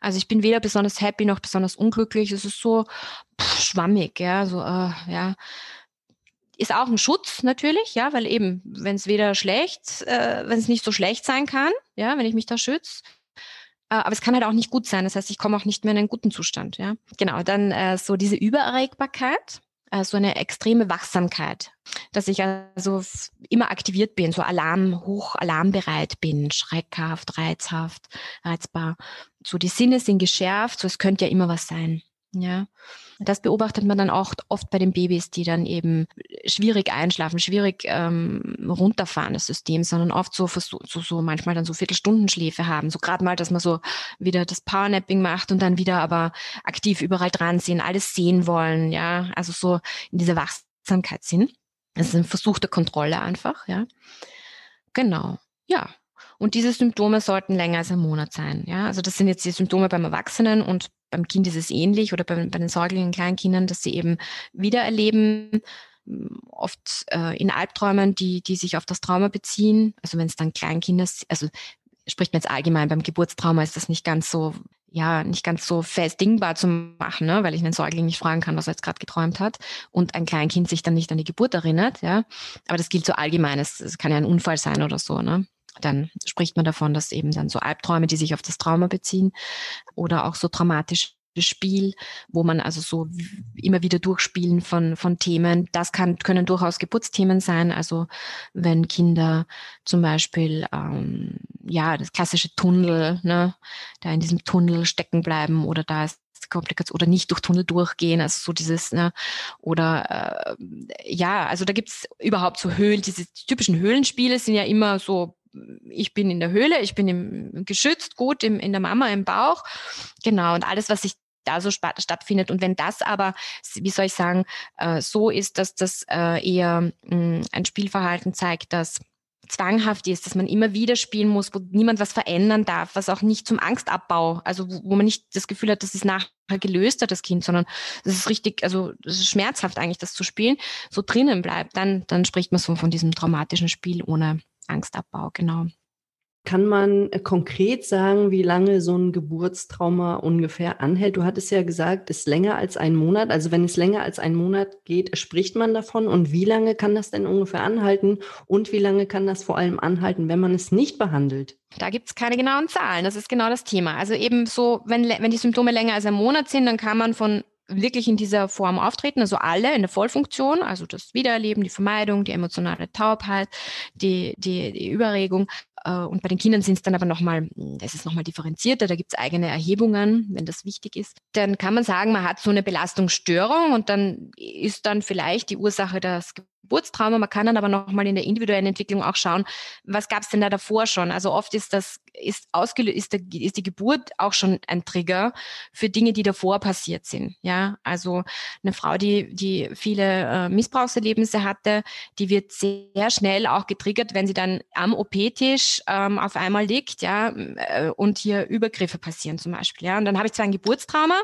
also ich bin weder besonders happy noch besonders unglücklich. Es ist so pff, schwammig, ja, so äh, ja ist auch ein Schutz natürlich, ja, weil eben, wenn es weder schlecht, äh, wenn es nicht so schlecht sein kann, ja, wenn ich mich da schütze, äh, aber es kann halt auch nicht gut sein. Das heißt, ich komme auch nicht mehr in einen guten Zustand, ja. Genau, dann äh, so diese Übererregbarkeit, äh, so eine extreme Wachsamkeit, dass ich also immer aktiviert bin, so Alarm, hoch alarmbereit bin, schreckhaft, reizhaft, reizbar. So die Sinne sind geschärft, so es könnte ja immer was sein. Ja, das beobachtet man dann auch oft bei den Babys, die dann eben schwierig einschlafen, schwierig ähm, runterfahren das System, sondern oft so, so, so manchmal dann so Viertelstundenschläfe haben. So gerade mal, dass man so wieder das Powernapping macht und dann wieder aber aktiv überall dran sind, alles sehen wollen, ja, also so in dieser Wachsamkeit sind. Das ist ein Versuch der Kontrolle einfach, ja. Genau, ja. Und diese Symptome sollten länger als ein Monat sein. Ja, also das sind jetzt die Symptome beim Erwachsenen und beim Kind ist es ähnlich oder bei, bei den Säuglingen, Kleinkindern, dass sie eben wiedererleben, oft äh, in Albträumen, die, die sich auf das Trauma beziehen. Also wenn es dann Kleinkinder, also spricht man jetzt allgemein, beim Geburtstrauma ist das nicht ganz so, ja, nicht ganz so fest zu machen, ne? weil ich einen Säugling nicht fragen kann, was er jetzt gerade geträumt hat und ein Kleinkind sich dann nicht an die Geburt erinnert, ja. Aber das gilt so allgemein, es, es kann ja ein Unfall sein oder so, ne? dann spricht man davon, dass eben dann so Albträume, die sich auf das Trauma beziehen oder auch so traumatische Spiel, wo man also so immer wieder durchspielen von, von Themen. Das kann, können durchaus Geburtsthemen sein. Also wenn Kinder zum Beispiel, ähm, ja, das klassische Tunnel, ne, da in diesem Tunnel stecken bleiben oder da ist Komplikation oder nicht durch Tunnel durchgehen, also so dieses, ne, oder äh, ja, also da gibt's überhaupt so Höhlen, diese typischen Höhlenspiele sind ja immer so ich bin in der Höhle, ich bin im, geschützt, gut im, in der Mama im Bauch. Genau, und alles, was sich da so stattfindet. Und wenn das aber, wie soll ich sagen, äh, so ist, dass das äh, eher mm, ein Spielverhalten zeigt, das zwanghaft ist, dass man immer wieder spielen muss, wo niemand was verändern darf, was auch nicht zum Angstabbau, also wo, wo man nicht das Gefühl hat, das ist nachher gelöst hat, das Kind, sondern das ist richtig, also das ist schmerzhaft eigentlich, das zu spielen, so drinnen bleibt, dann, dann spricht man so von diesem traumatischen Spiel ohne Angstabbau, genau.
Kann man äh, konkret sagen, wie lange so ein Geburtstrauma ungefähr anhält? Du hattest ja gesagt, es ist länger als ein Monat. Also wenn es länger als ein Monat geht, spricht man davon. Und wie lange kann das denn ungefähr anhalten? Und wie lange kann das vor allem anhalten, wenn man es nicht behandelt?
Da gibt es keine genauen Zahlen. Das ist genau das Thema. Also eben so, wenn, wenn die Symptome länger als ein Monat sind, dann kann man von wirklich in dieser Form auftreten, also alle in der Vollfunktion, also das Wiedererleben, die Vermeidung, die emotionale Taubheit, die, die, die Überregung. Äh, und bei den Kindern sind es dann aber nochmal, das ist nochmal differenzierter, da gibt es eigene Erhebungen, wenn das wichtig ist. Dann kann man sagen, man hat so eine Belastungsstörung und dann ist dann vielleicht die Ursache das Geburtstrauma. Man kann dann aber nochmal in der individuellen Entwicklung auch schauen, was gab es denn da davor schon? Also oft ist das, ist ausgelöst, ist, ist die Geburt auch schon ein Trigger für Dinge, die davor passiert sind. Ja, also eine Frau, die, die viele äh, Missbrauchserlebnisse hatte, die wird sehr schnell auch getriggert, wenn sie dann am OP-Tisch ähm, auf einmal liegt, ja, äh, und hier Übergriffe passieren zum Beispiel. Ja, und dann habe ich zwar ein Geburtstrauma,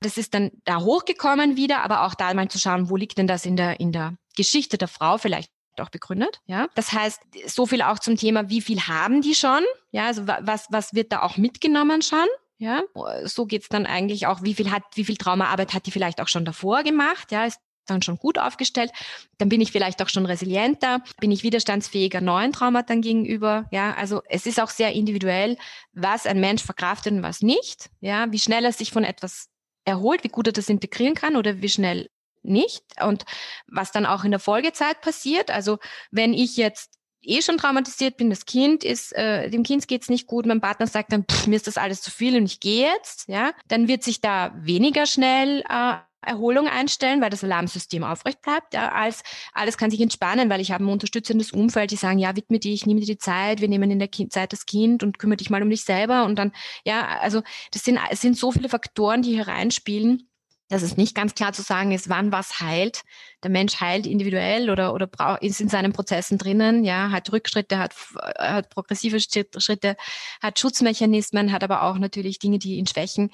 das ist dann da hochgekommen wieder, aber auch da mal zu schauen, wo liegt denn das in der, in der Geschichte der Frau vielleicht auch begründet. Ja, das heißt, so viel auch zum Thema, wie viel haben die schon? Ja, also was, was wird da auch mitgenommen schon? Ja, so geht's dann eigentlich auch, wie viel hat, wie viel Traumaarbeit hat die vielleicht auch schon davor gemacht? Ja, ist dann schon gut aufgestellt, dann bin ich vielleicht auch schon resilienter, bin ich widerstandsfähiger neuen Traumata gegenüber. Ja, also es ist auch sehr individuell, was ein Mensch verkraftet und was nicht. Ja, wie schnell er sich von etwas erholt, wie gut er das integrieren kann oder wie schnell nicht. Und was dann auch in der Folgezeit passiert. Also wenn ich jetzt eh schon traumatisiert bin, das Kind ist, äh, dem Kind geht's nicht gut, mein Partner sagt dann, pff, mir ist das alles zu viel und ich gehe jetzt, ja, dann wird sich da weniger schnell äh, Erholung einstellen, weil das Alarmsystem aufrecht bleibt, ja, als alles kann sich entspannen, weil ich habe ein unterstützendes Umfeld, die sagen, ja, widme dich, nimm dir die Zeit, wir nehmen in der kind Zeit das Kind und kümmere dich mal um dich selber und dann, ja, also das sind, es sind so viele Faktoren, die hier reinspielen, dass es nicht ganz klar zu sagen ist, wann was heilt. Der Mensch heilt individuell oder, oder ist in seinen Prozessen drinnen, ja, hat Rückschritte, hat, hat progressive Schritte, hat Schutzmechanismen, hat aber auch natürlich Dinge, die ihn schwächen.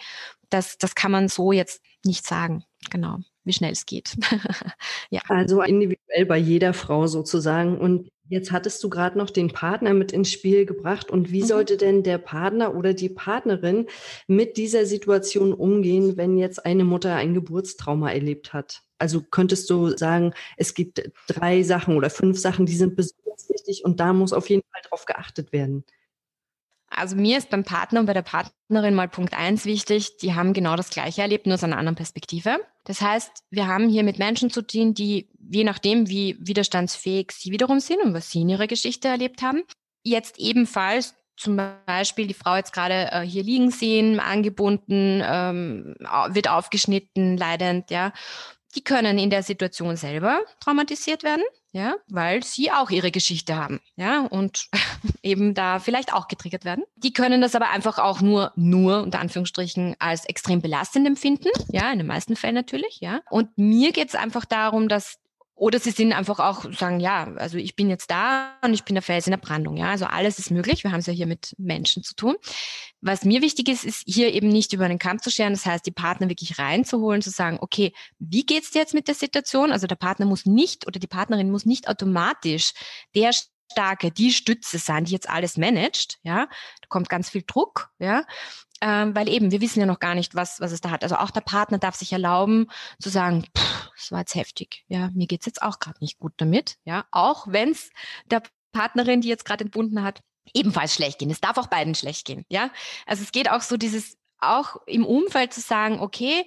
Das, das kann man so jetzt nicht sagen genau, wie schnell es geht.
ja. Also individuell bei jeder Frau sozusagen. Und jetzt hattest du gerade noch den Partner mit ins Spiel gebracht. Und wie mhm. sollte denn der Partner oder die Partnerin mit dieser Situation umgehen, wenn jetzt eine Mutter ein Geburtstrauma erlebt hat? Also könntest du sagen, es gibt drei Sachen oder fünf Sachen, die sind besonders wichtig und da muss auf jeden Fall drauf geachtet werden.
Also mir ist beim Partner und bei der Partnerin mal Punkt eins wichtig, die haben genau das Gleiche erlebt, nur aus einer anderen Perspektive. Das heißt, wir haben hier mit Menschen zu tun, die, je nachdem, wie widerstandsfähig sie wiederum sind und was sie in ihrer Geschichte erlebt haben, jetzt ebenfalls zum Beispiel die Frau jetzt gerade äh, hier liegen sehen, angebunden, ähm, wird aufgeschnitten, leidend, ja, die können in der Situation selber traumatisiert werden, ja, weil sie auch ihre Geschichte haben, ja, und eben da vielleicht auch getriggert werden. Die können das aber einfach auch nur, nur unter Anführungsstrichen als extrem belastend empfinden, ja, in den meisten Fällen natürlich, ja. Und mir geht es einfach darum, dass oder sie sind einfach auch sagen, ja, also ich bin jetzt da und ich bin der Fels in der Brandung. Ja, also alles ist möglich. Wir haben es ja hier mit Menschen zu tun. Was mir wichtig ist, ist hier eben nicht über den Kamm zu scheren. Das heißt, die Partner wirklich reinzuholen, zu sagen, okay, wie geht's dir jetzt mit der Situation? Also der Partner muss nicht oder die Partnerin muss nicht automatisch der starke, die Stütze sein, die jetzt alles managt. Ja, da kommt ganz viel Druck. Ja, ähm, weil eben wir wissen ja noch gar nicht, was, was es da hat. Also auch der Partner darf sich erlauben zu sagen, das war jetzt heftig. Ja, mir geht's jetzt auch gerade nicht gut damit. Ja, auch wenn's der Partnerin, die jetzt gerade entbunden hat, ebenfalls schlecht gehen. Es darf auch beiden schlecht gehen. Ja, also es geht auch so dieses auch im Umfeld zu sagen, okay,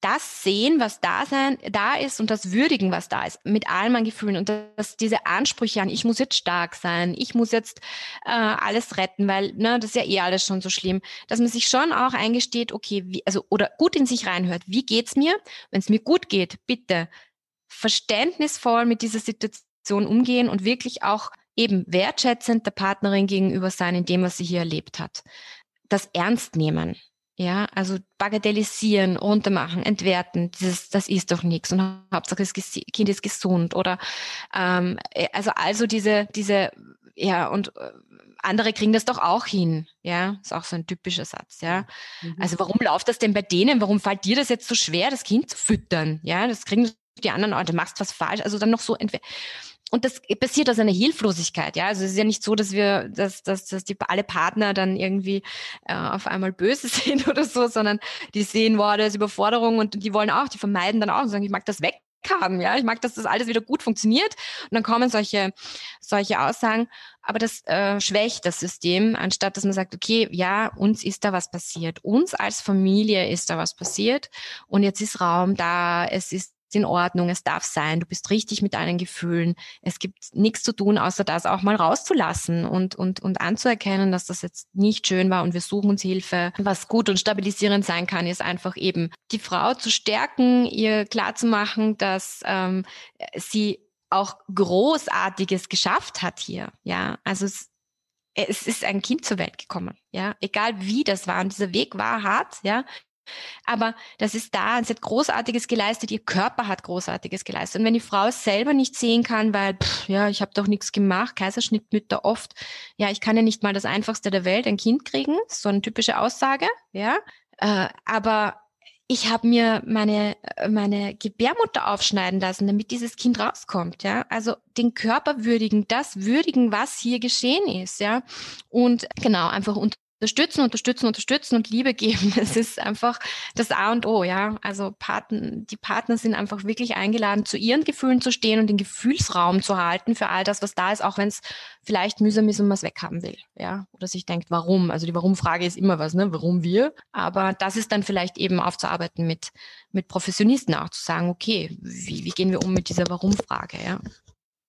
das sehen, was da sein, da ist und das würdigen, was da ist, mit all meinen Gefühlen und dass diese Ansprüche an, ich muss jetzt stark sein, ich muss jetzt äh, alles retten, weil ne, das ist ja eh alles schon so schlimm, dass man sich schon auch eingesteht, okay, wie, also oder gut in sich reinhört, wie geht's mir? Wenn es mir gut geht, bitte verständnisvoll mit dieser Situation umgehen und wirklich auch eben wertschätzend der Partnerin gegenüber sein in dem, was sie hier erlebt hat. Das ernst nehmen. Ja, also bagatellisieren, runtermachen, entwerten, dieses, das ist doch nichts und Hauptsache das Kind ist gesund oder ähm, äh, also also diese diese ja und äh, andere kriegen das doch auch hin, ja, ist auch so ein typischer Satz, ja. Mhm. Also warum läuft das denn bei denen? Warum fällt dir das jetzt so schwer, das Kind zu füttern? Ja, das kriegen die anderen auch, du machst was falsch, also dann noch so entweder und das passiert aus einer Hilflosigkeit, ja. Also es ist ja nicht so, dass wir, dass, dass, dass die alle Partner dann irgendwie äh, auf einmal böse sind oder so, sondern die sehen, wow, da ist Überforderung und die wollen auch, die vermeiden dann auch und sagen, ich mag das weg haben, ja, ich mag, dass das alles wieder gut funktioniert. Und dann kommen solche solche Aussagen, aber das äh, schwächt das System, anstatt dass man sagt, okay, ja, uns ist da was passiert, uns als Familie ist da was passiert. Und jetzt ist Raum da, es ist in Ordnung, es darf sein, du bist richtig mit deinen Gefühlen. Es gibt nichts zu tun, außer das auch mal rauszulassen und, und, und anzuerkennen, dass das jetzt nicht schön war und wir suchen uns Hilfe. Was gut und stabilisierend sein kann, ist einfach eben die Frau zu stärken, ihr klarzumachen, dass ähm, sie auch Großartiges geschafft hat hier. Ja, also es, es ist ein Kind zur Welt gekommen, ja, egal wie das war und dieser Weg war hart, ja, aber das ist da, sie hat Großartiges geleistet, ihr Körper hat Großartiges geleistet. Und wenn die Frau es selber nicht sehen kann, weil, pff, ja, ich habe doch nichts gemacht, Kaiserschnittmütter oft, ja, ich kann ja nicht mal das Einfachste der Welt, ein Kind kriegen, so eine typische Aussage, ja. Äh, aber ich habe mir meine, meine Gebärmutter aufschneiden lassen, damit dieses Kind rauskommt, ja. Also den Körper würdigen, das würdigen, was hier geschehen ist, ja. Und genau, einfach unter unterstützen, unterstützen, unterstützen und Liebe geben. Das ist einfach das A und O, ja. Also Partner, die Partner sind einfach wirklich eingeladen, zu ihren Gefühlen zu stehen und den Gefühlsraum zu halten für all das, was da ist, auch wenn es vielleicht mühsam ist und man es weghaben will, ja. Oder sich denkt, warum? Also die Warum-Frage ist immer was, ne? Warum wir? Aber das ist dann vielleicht eben aufzuarbeiten mit, mit Professionisten auch zu sagen, okay, wie, wie gehen wir um mit dieser Warum-Frage, ja.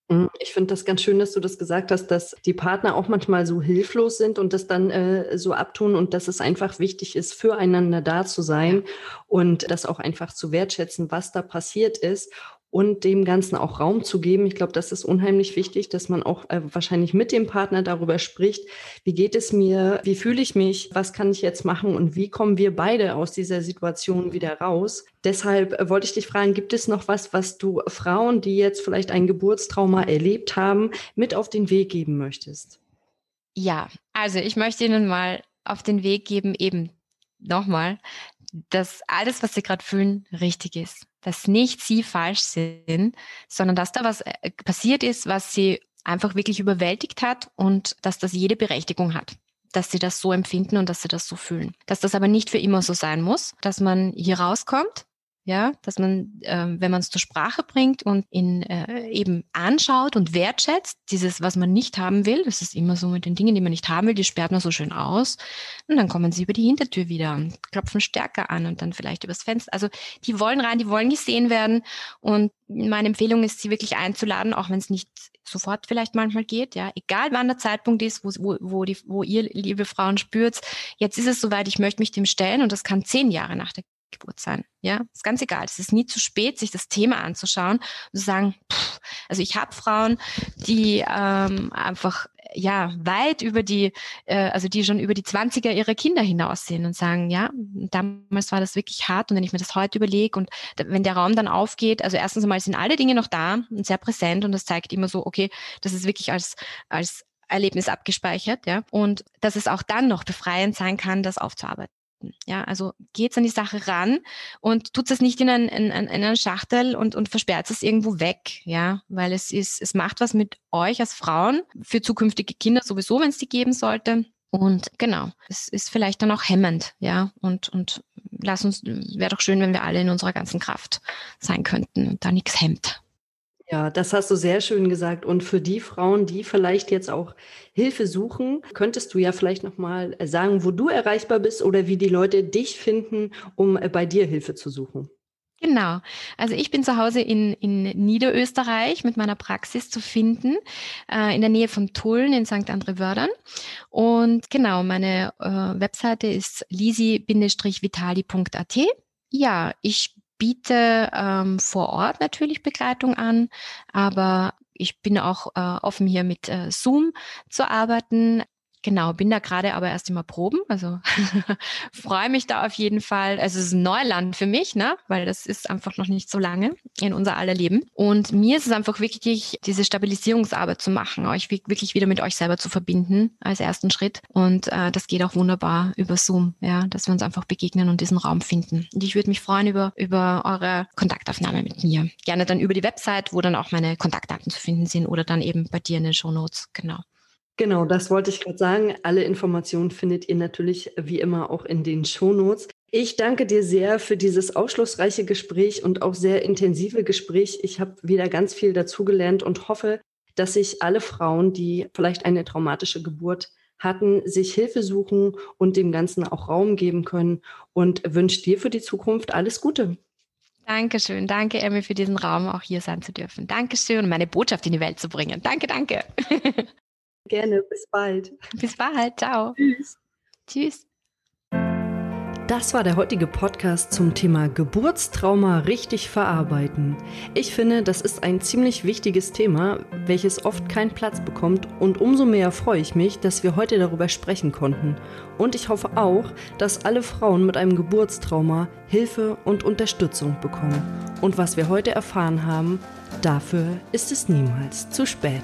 Mhm. Ich finde das ganz schön, dass du das gesagt hast, dass die Partner auch manchmal so hilflos sind und das dann äh, so abtun und dass es einfach wichtig ist, füreinander da zu sein und das auch einfach zu wertschätzen, was da passiert ist und dem Ganzen auch Raum zu geben. Ich glaube, das ist unheimlich wichtig, dass man auch äh, wahrscheinlich mit dem Partner darüber spricht, wie geht es mir, wie fühle ich mich, was kann ich jetzt machen und wie kommen wir beide aus dieser Situation wieder raus. Deshalb äh, wollte ich dich fragen, gibt es noch was, was du Frauen, die jetzt vielleicht ein Geburtstrauma erlebt haben, mit auf den Weg geben möchtest?
Ja, also ich möchte Ihnen mal auf den Weg geben, eben nochmal, dass alles, was Sie gerade fühlen, richtig ist dass nicht sie falsch sind, sondern dass da was äh, passiert ist, was sie einfach wirklich überwältigt hat und dass das jede Berechtigung hat dass sie das so empfinden und dass sie das so fühlen. Dass das aber nicht für immer so sein muss, dass man hier rauskommt ja, dass man, äh, wenn man es zur Sprache bringt und ihn äh, eben anschaut und wertschätzt, dieses, was man nicht haben will, das ist immer so mit den Dingen, die man nicht haben will, die sperrt man so schön aus. Und dann kommen sie über die Hintertür wieder und klopfen stärker an und dann vielleicht übers Fenster. Also die wollen rein, die wollen gesehen werden. Und meine Empfehlung ist, sie wirklich einzuladen, auch wenn es nicht sofort vielleicht manchmal geht, ja, egal wann der Zeitpunkt ist, wo, wo, wo, die, wo ihr, liebe Frauen, spürt, jetzt ist es soweit, ich möchte mich dem stellen und das kann zehn Jahre nach der Geburt sein. Ja, ist ganz egal. Es ist nie zu spät, sich das Thema anzuschauen und zu sagen, pff, also ich habe Frauen, die ähm, einfach ja weit über die, äh, also die schon über die 20er ihrer Kinder hinaussehen und sagen, ja, damals war das wirklich hart und wenn ich mir das heute überlege und wenn der Raum dann aufgeht, also erstens einmal sind alle Dinge noch da und sehr präsent und das zeigt immer so, okay, das ist wirklich als als Erlebnis abgespeichert, ja, und dass es auch dann noch befreiend sein kann, das aufzuarbeiten. Ja, also geht's an die Sache ran und tut es nicht in, ein, in, in einen Schachtel und, und versperrt es irgendwo weg, ja, weil es ist, es macht was mit euch als Frauen für zukünftige Kinder sowieso, wenn es die geben sollte. Und genau, es ist vielleicht dann auch hemmend, ja, und, und lass uns, wäre doch schön, wenn wir alle in unserer ganzen Kraft sein könnten und da nichts hemmt.
Ja, das hast du sehr schön gesagt. Und für die Frauen, die vielleicht jetzt auch Hilfe suchen, könntest du ja vielleicht nochmal sagen, wo du erreichbar bist oder wie die Leute dich finden, um äh, bei dir Hilfe zu suchen.
Genau. Also ich bin zu Hause in, in Niederösterreich mit meiner Praxis zu finden, äh, in der Nähe von Tulln in St. Andre-Wördern. Und genau, meine äh, Webseite ist lisi-vitali.at. Ja, ich biete ähm, vor Ort natürlich Begleitung an, aber ich bin auch äh, offen hier mit äh, Zoom zu arbeiten. Genau, bin da gerade aber erst immer proben, also freue mich da auf jeden Fall. Also es ist ein Neuland für mich, ne? weil das ist einfach noch nicht so lange in unser aller Leben. Und mir ist es einfach wichtig, diese Stabilisierungsarbeit zu machen, euch wirklich wieder mit euch selber zu verbinden als ersten Schritt. Und äh, das geht auch wunderbar über Zoom, ja, dass wir uns einfach begegnen und diesen Raum finden. Und ich würde mich freuen über, über eure Kontaktaufnahme mit mir. Gerne dann über die Website, wo dann auch meine Kontaktdaten zu finden sind oder dann eben bei dir in den Show Notes. Genau.
Genau, das wollte ich gerade sagen. Alle Informationen findet ihr natürlich wie immer auch in den Shownotes. Ich danke dir sehr für dieses aufschlussreiche Gespräch und auch sehr intensive Gespräch. Ich habe wieder ganz viel dazugelernt und hoffe, dass sich alle Frauen, die vielleicht eine traumatische Geburt hatten, sich Hilfe suchen und dem Ganzen auch Raum geben können und wünsche dir für die Zukunft alles Gute.
Dankeschön. Danke, Emmy, für diesen Raum auch hier sein zu dürfen. Dankeschön, meine Botschaft in die Welt zu bringen. Danke, danke.
Gerne, bis bald.
Bis bald, ciao. Tschüss. Tschüss.
Das war der heutige Podcast zum Thema Geburtstrauma richtig verarbeiten. Ich finde, das ist ein ziemlich wichtiges Thema, welches oft keinen Platz bekommt und umso mehr freue ich mich, dass wir heute darüber sprechen konnten. Und ich hoffe auch, dass alle Frauen mit einem Geburtstrauma Hilfe und Unterstützung bekommen. Und was wir heute erfahren haben, dafür ist es niemals zu spät.